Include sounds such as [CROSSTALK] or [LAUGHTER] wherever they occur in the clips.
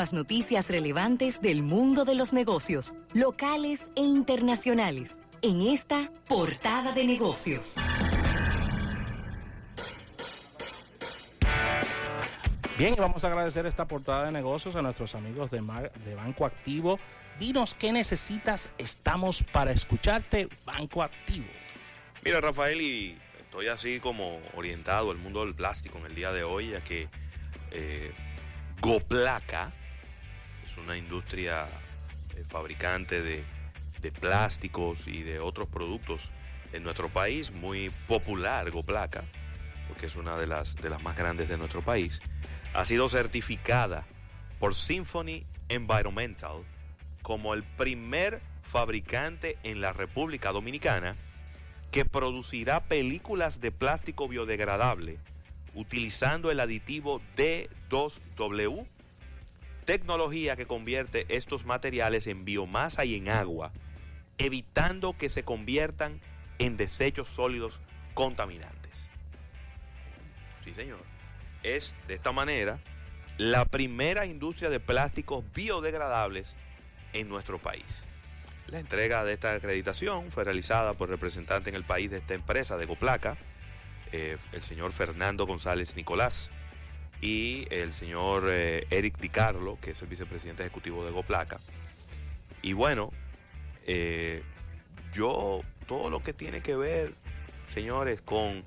Las noticias relevantes del mundo de los negocios, locales e internacionales, en esta portada de negocios. Bien, y vamos a agradecer esta portada de negocios a nuestros amigos de, de Banco Activo. Dinos qué necesitas, estamos para escucharte, Banco Activo. Mira, Rafael, y estoy así como orientado al mundo del plástico en el día de hoy, ya que eh, Goplaca una industria eh, fabricante de, plásticos y de otros productos en nuestro país, muy popular Goplaca, porque es una de las, de las más grandes de nuestro país, ha sido certificada por Symphony Environmental como el primer fabricante en la República Dominicana que producirá películas de plástico biodegradable utilizando el aditivo D2W tecnología que convierte estos materiales en biomasa y en agua, evitando que se conviertan en desechos sólidos contaminantes. Sí, señor. Es de esta manera la primera industria de plásticos biodegradables en nuestro país. La entrega de esta acreditación fue realizada por representante en el país de esta empresa de Goplaca, eh, el señor Fernando González Nicolás, y el señor eh, Eric Di Carlo, que es el vicepresidente ejecutivo de Goplaca. Y bueno, eh, yo todo lo que tiene que ver, señores, con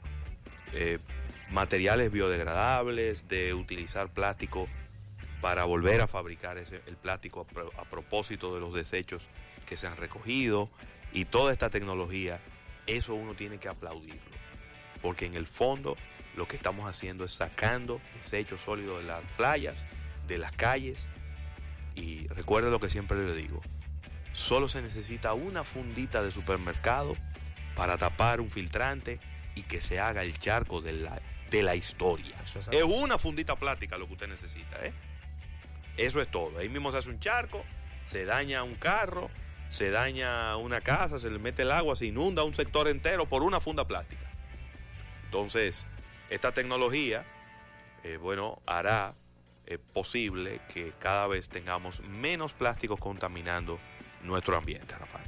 eh, materiales biodegradables, de utilizar plástico para volver a fabricar el plástico a propósito de los desechos que se han recogido y toda esta tecnología, eso uno tiene que aplaudirlo. Porque en el fondo lo que estamos haciendo es sacando desechos sólidos de las playas, de las calles. Y recuerde lo que siempre le digo, solo se necesita una fundita de supermercado para tapar un filtrante y que se haga el charco de la, de la historia. es, una fundita plástica lo que usted necesita, ¿eh? Eso es todo. Ahí mismo se hace un charco, se daña un carro, se daña una casa, se le mete el agua, se inunda un sector entero por una funda plástica. Entonces, esta tecnología, eh, bueno, hará eh, posible que cada vez tengamos menos plásticos contaminando nuestro ambiente, Rafael.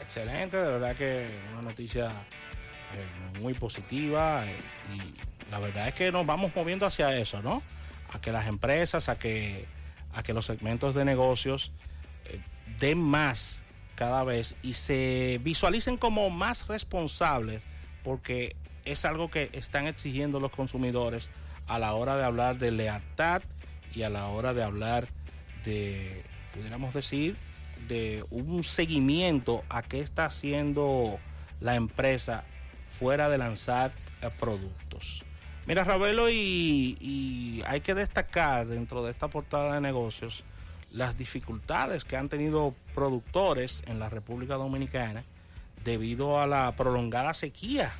Excelente, de verdad que una noticia eh, muy positiva y la verdad es que nos vamos moviendo hacia eso, ¿no? A que las empresas, a que, a que los segmentos de negocios den más cada vez y se visualicen como más responsables porque es algo que están exigiendo los consumidores a la hora de hablar de lealtad y a la hora de hablar de, pudiéramos decir, de un seguimiento a qué está haciendo la empresa fuera de lanzar eh, productos. Mira, Ravelo, y, y, hay que destacar dentro de esta portada de negocios las dificultades que han tenido productores en la República Dominicana debido a la prolongada sequía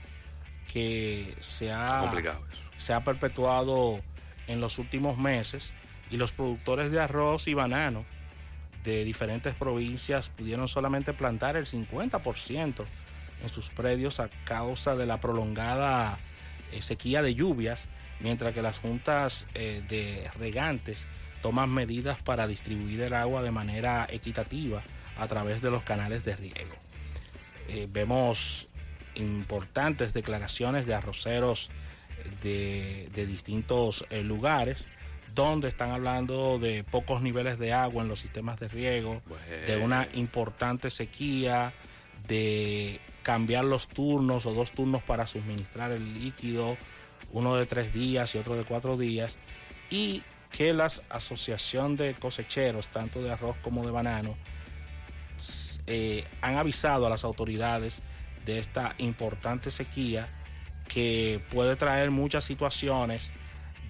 que se ha, se ha perpetuado en los últimos meses y los productores de arroz y banano de diferentes provincias pudieron solamente plantar el 50% en sus predios a causa de la prolongada eh, sequía de lluvias, mientras que las juntas eh, de regantes toman medidas para distribuir el agua de manera equitativa a través de los canales de riego. Eh, vemos importantes declaraciones de arroceros de, distintos eh, lugares donde están hablando de pocos niveles de agua en los sistemas de riego, de una importante sequía, de cambiar los turnos o dos turnos para suministrar el líquido, uno de tres días y otro de cuatro días, y que las asociación de cosecheros, tanto de arroz como de banano, eh, han avisado a las autoridades de esta importante sequía que puede traer muchas situaciones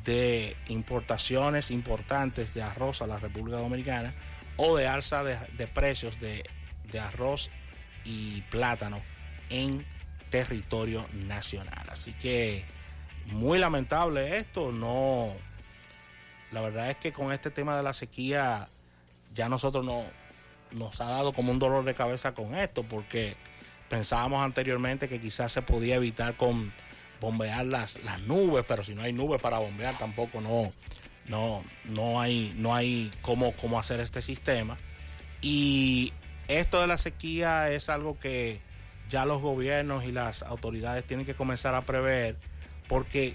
de importaciones importantes de arroz a la República Dominicana o de alza de, precios de, de, arroz y plátano en territorio nacional. Así que muy lamentable esto, no, la verdad es que con este tema de la sequía ya nosotros no, nos ha dado como un dolor de cabeza con esto porque Pensábamos anteriormente que quizás se podía evitar con bombear las, las nubes, pero si no hay nubes para bombear tampoco no, no, no hay, no hay cómo, cómo hacer este sistema. Y esto de la sequía es algo que ya los gobiernos y las autoridades tienen que comenzar a prever porque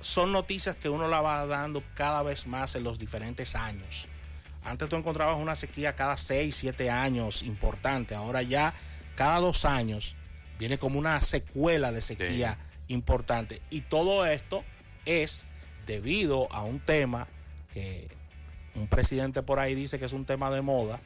son noticias que uno la va dando cada vez más en los diferentes años. Antes tú encontrabas una sequía cada 6, 7 años importante, ahora ya cada dos años viene como una secuela de sequía importante. Y todo esto es debido a un tema que un presidente por ahí dice que es un tema de moda,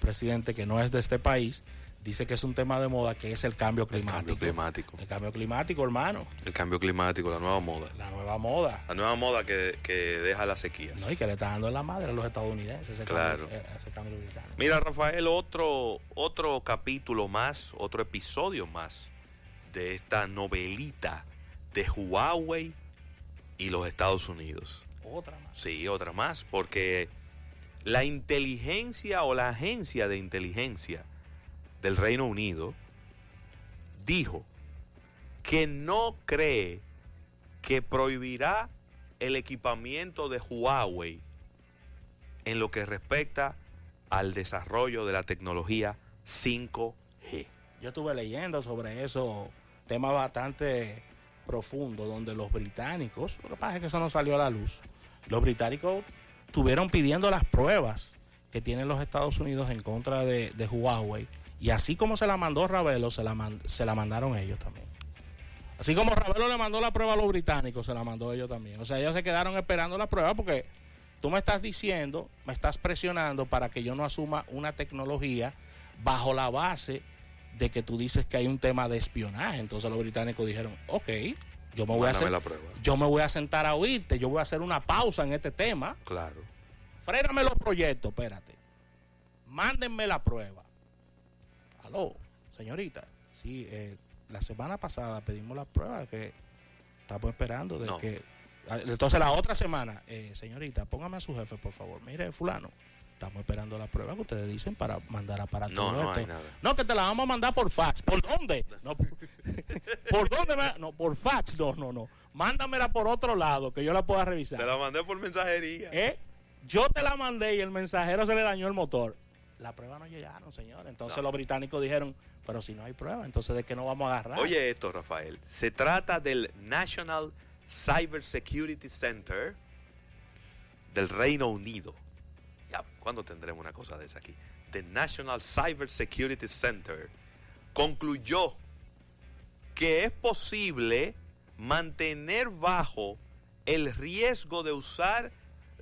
presidente que no es de este país, dice que es un tema de moda, que es el cambio climático. El cambio climático. El cambio climático, hermano. El cambio climático, la nueva moda. La nueva moda. La nueva moda que, que deja las sequías. No, y que le está dando en la madre a los estadounidenses ese claro. cambio, ese cambio Mira, Rafael, otro, otro capítulo más, otro episodio más de esta novelita de Huawei y los Estados Unidos. Otra más. Sí, otra más, porque la inteligencia o la agencia de inteligencia del Reino Unido dijo que no cree que prohibirá el equipamiento de Huawei en lo que respecta al desarrollo de la tecnología 5G. Yo estuve leyendo sobre eso, tema bastante profundo, donde los británicos, lo que pasa es que eso no salió a la luz, los británicos estuvieron pidiendo las pruebas que tienen los Estados Unidos en contra de, de Huawei y así como se la mandó Ravelo, se la, se la mandaron ellos también. Así como Ravelo le mandó la prueba a los británicos, se la mandó ellos también. O sea, ellos se quedaron esperando la prueba porque tú me estás diciendo, me estás presionando para que yo no asuma una tecnología bajo la base de que tú dices que hay un tema de espionaje. Entonces los británicos dijeron, ok, yo me voy a hacer, yo me voy a sentar a oírte, yo voy a hacer una pausa en este tema. Claro. Fréname los proyectos, espérate. Mándenme la prueba. Aló, señorita. Sí, eh, la semana pasada pedimos la prueba que estamos esperando de que ah, entonces la otra semana, eh, señorita, póngame a su jefe, por favor. Mire, fulano, estamos esperando la prueba que ustedes dicen para mandar aparato no, no esto. nada. No, que te la vamos a mandar por fax. ¿Por dónde? No, ¿Por [LAUGHS] dónde? No, por fax. No, no, no. Mándamela por otro lado, que yo la pueda revisar. Te la mandé por mensajería. ¿Eh? Yo te la mandé y el mensajero se le dañó el motor la prueba no llegaron, señor. Entonces los británicos dijeron, pero si no hay prueba, entonces ¿de qué no vamos a agarrar? Oye esto, Rafael. Se trata del National Cyber Security Center del Reino Unido. Ya, ¿cuándo tendremos una cosa de esa aquí? The National Cyber Security Center concluyó que es posible mantener bajo el riesgo de usar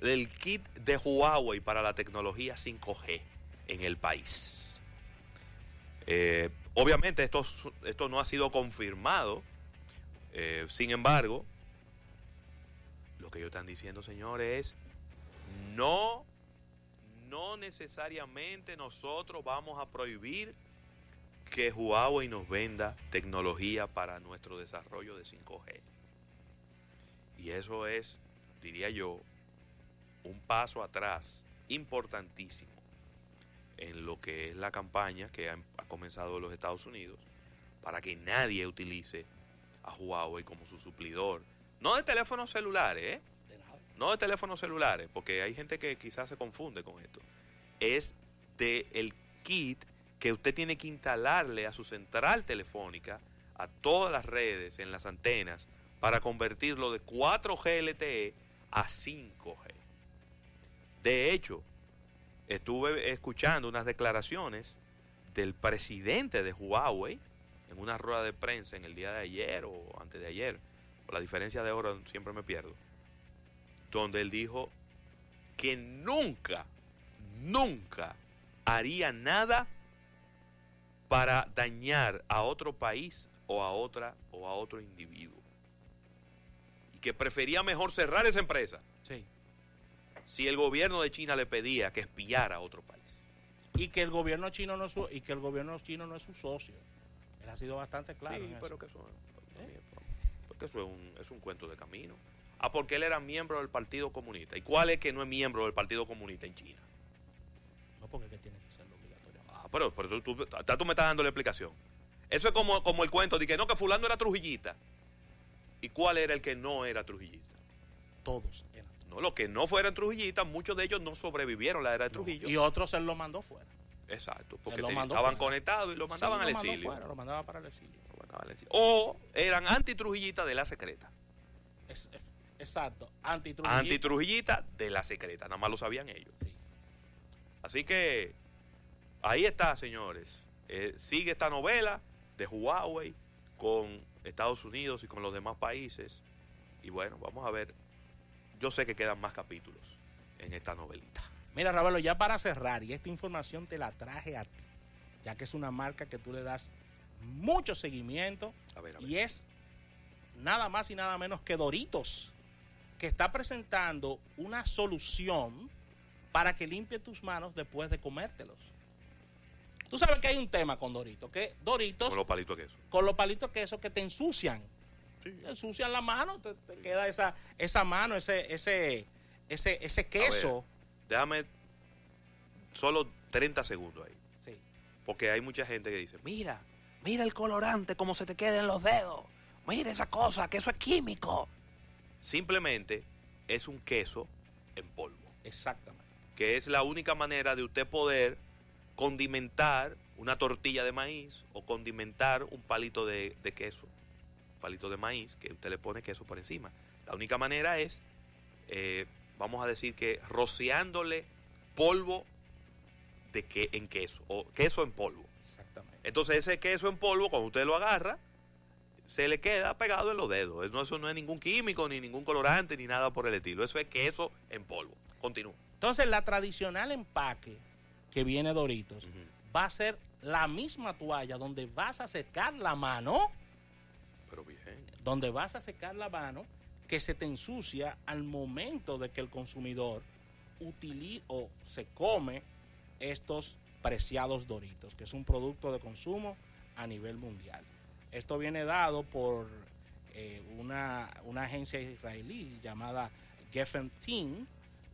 el kit de Huawei para la tecnología 5G en el país. Eh, obviamente esto, esto no ha sido confirmado, eh, sin embargo, lo que ellos están diciendo, señores, es no, no necesariamente nosotros vamos a prohibir que Huawei nos venda tecnología para nuestro desarrollo de 5G. Y eso es, diría yo, un paso atrás importantísimo en lo que es la campaña que ha, comenzado los Estados Unidos para que nadie utilice a Huawei como su suplidor. No de teléfonos celulares, ¿eh? No de teléfonos celulares, porque hay gente que quizás se confunde con esto. Es de el kit que usted tiene que instalarle a su central telefónica, a todas las redes, en las antenas, para convertirlo de 4G LTE a 5G. De hecho, estuve escuchando unas declaraciones del presidente de Huawei en una rueda de prensa en el día de ayer o antes de ayer, por la diferencia de hora siempre me pierdo, donde él dijo que nunca, nunca haría nada para dañar a otro país o a otra o a otro individuo. Y que prefería mejor cerrar esa empresa. Sí si el gobierno de China le pedía que espiara a otro país. Y que el gobierno chino no es su, y que el gobierno chino no es su socio. Él ha sido bastante claro. Sí, pero que eso, ¿Eh? porque eso es un, es un cuento de camino. Ah, porque él era miembro del Partido Comunista. ¿Y cuál es que no es miembro del Partido Comunista en China? No, porque que tiene que ser obligatorio. Ah, pero, pero tú, tú, tú, me estás dando la explicación. Eso es como, como el cuento de que no, que fulano era trujillita. ¿Y cuál era el que no era trujillista? Todos eran No, los que no fueran trujillitas, muchos de ellos no sobrevivieron la era de Trujillo. Y otros él lo mandó fuera. Exacto, porque te- estaban fuera. conectados y lo mandaban Sí, al lo exilio. fuera, lo mandaba para el exilio. Lo mandaban al exilio. O eran antitrujillitas de la secreta. Es- es- exacto. Antitrujillitas de la secreta. Nada más lo sabían ellos. Sí. Así que ahí está, señores. Eh, sigue esta novela de Huawei con Estados Unidos y con los demás países. Y bueno, vamos a ver. Yo sé que quedan más capítulos en esta novelita. Mira, Ravelo, ya para cerrar, y esta información te la traje a ti, ya que es una marca que tú le das mucho seguimiento A ver, a ver. y es nada más y nada menos que Doritos, que está presentando una solución para que limpie tus manos después de comértelos. Tú sabes que hay un tema con Doritos, que Doritos Con los palitos de queso. con los palitos de queso que te ensucian. Te ensucian la mano, te, te queda esa, esa mano, ese, ese, ese, ese queso. Déjame solo 30 segundos ahí. Sí. Porque hay mucha gente que dice, mira, mira el colorante, cómo se te queda en los dedos. Mira esa cosa, que eso es químico. Simplemente es un queso en polvo. Exactamente. Que es la única manera de usted poder condimentar una tortilla de maíz o condimentar un palito de, de queso. Un palito de maíz que usted le pone queso por encima. La única manera es, eh, vamos a decir que rociándole polvo de que en queso o queso en polvo. Exactamente. Entonces ese queso en polvo, cuando usted lo agarra, se le queda pegado en los dedos. No, eso no es ningún químico, ni ningún colorante, ni nada por el estilo. Eso es queso en polvo. Continúa. Entonces, la tradicional empaque que viene Doritos Ujú. va a ser la misma toalla donde vas a secar la mano. Donde vas a secar la mano, que se te ensucia al momento de que el consumidor utiliza o se come estos preciados Doritos, que es un producto de consumo a nivel mundial. Esto viene dado por eh, una, una agencia israelí llamada Geffen Team,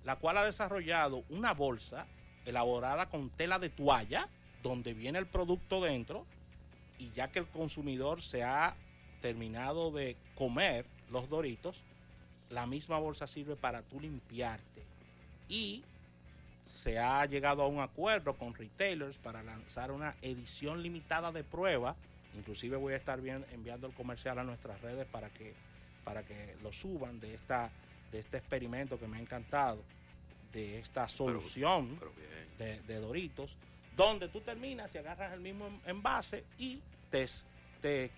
la cual ha desarrollado una bolsa elaborada con tela de toalla, donde viene el producto dentro, y ya que el consumidor se ha terminado de comer los doritos, la misma bolsa sirve para tú limpiarte. Y se ha llegado a un acuerdo con retailers para lanzar una edición limitada de prueba. Inclusive voy a estar bien, enviando el comercial a nuestras redes para que, para que lo suban de, esta, de este experimento que me ha encantado, de esta solución Pero de, de Doritos, donde tú terminas y agarras el mismo en- envase y te, te,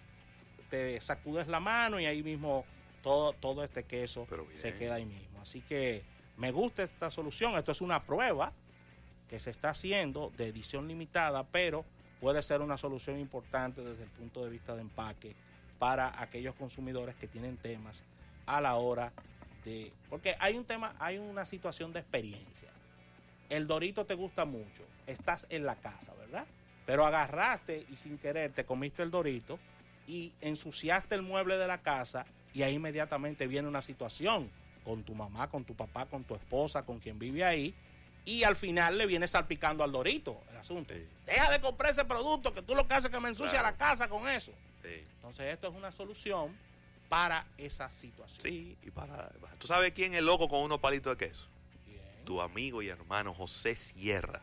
te sacudes la mano y ahí mismo todo, todo este queso se queda ahí mismo. Así que me gusta esta solución. Esto es una prueba que se está haciendo de edición limitada, pero puede ser una solución importante desde el punto de vista de empaque para aquellos consumidores que tienen temas a la hora de... Porque hay un tema, hay una situación de experiencia. El dorito te gusta mucho, estás en la casa, ¿verdad? Pero agarraste y sin querer te comiste el dorito y ensuciaste el mueble de la casa y ahí inmediatamente viene una situación con tu mamá, con tu papá, con tu esposa, con quien vive ahí y al final le viene salpicando al dorito el asunto. Sí. Deja de comprar ese producto que tú lo que haces es que me ensucia Claro. la casa con eso. Sí. Entonces esto es una solución para esa situación. Sí, y para, ¿Tú sabes quién es loco con unos palitos de queso? Bien. Tu amigo y hermano José Sierra,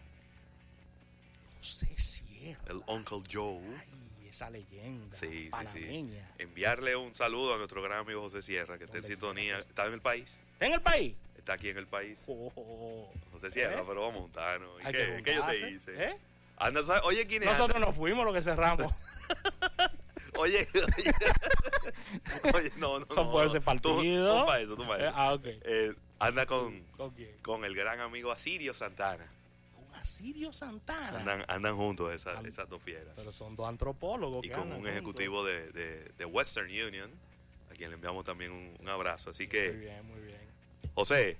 José Sierra. el Uncle Joe. Ay, esa leyenda Sí, sí, sí. panameña. Enviarle un saludo a nuestro gran amigo José Sierra, que está en sintonía. Está en el país. ¿Está en el país? Está aquí en el país. Oh. José Sierra, ¿Eh? pero vamos a juntarnos. ¿Y qué, que qué yo te hice? ¿eh? Anda. Oye, ¿quién es? Nosotros nos fuimos los que cerramos. [LAUGHS] Oye, oye, [LAUGHS] oye, no, no, Son no, por ese Tú- partido. Son para eso, tú para Eh, eso. ah, ok. Eh, anda con, ¿Con quién? con el gran amigo Asirio Santana. Asirio Santana. Andan, andan juntos esas, And- esas dos fieras. Pero son dos antropólogos. y que con un ejecutivo de, de- de Western Union, a quien le enviamos también un, un abrazo. Así Muy que, bien, muy bien. José,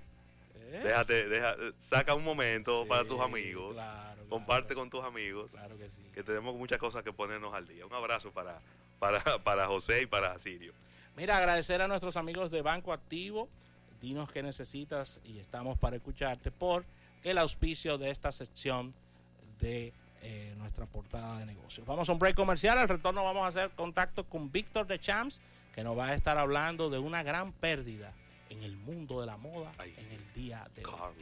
¿Eh? déjate, deja, saca un momento Sí, para tus amigos. claro, comparte claro. con tus amigos. Claro que sí. Que tenemos muchas cosas que ponernos al día. Un abrazo para, para, [LAUGHS] para José y para Asirio. Mira, agradecer a nuestros amigos de Banco Activo. Dinos qué necesitas y estamos para escucharte por el auspicio de esta sección de eh, nuestra portada de negocios. Vamos a un break comercial, al retorno vamos a hacer contacto con Víctor de Champs, que nos va a estar hablando de una gran pérdida en el mundo de la moda en el día de hoy.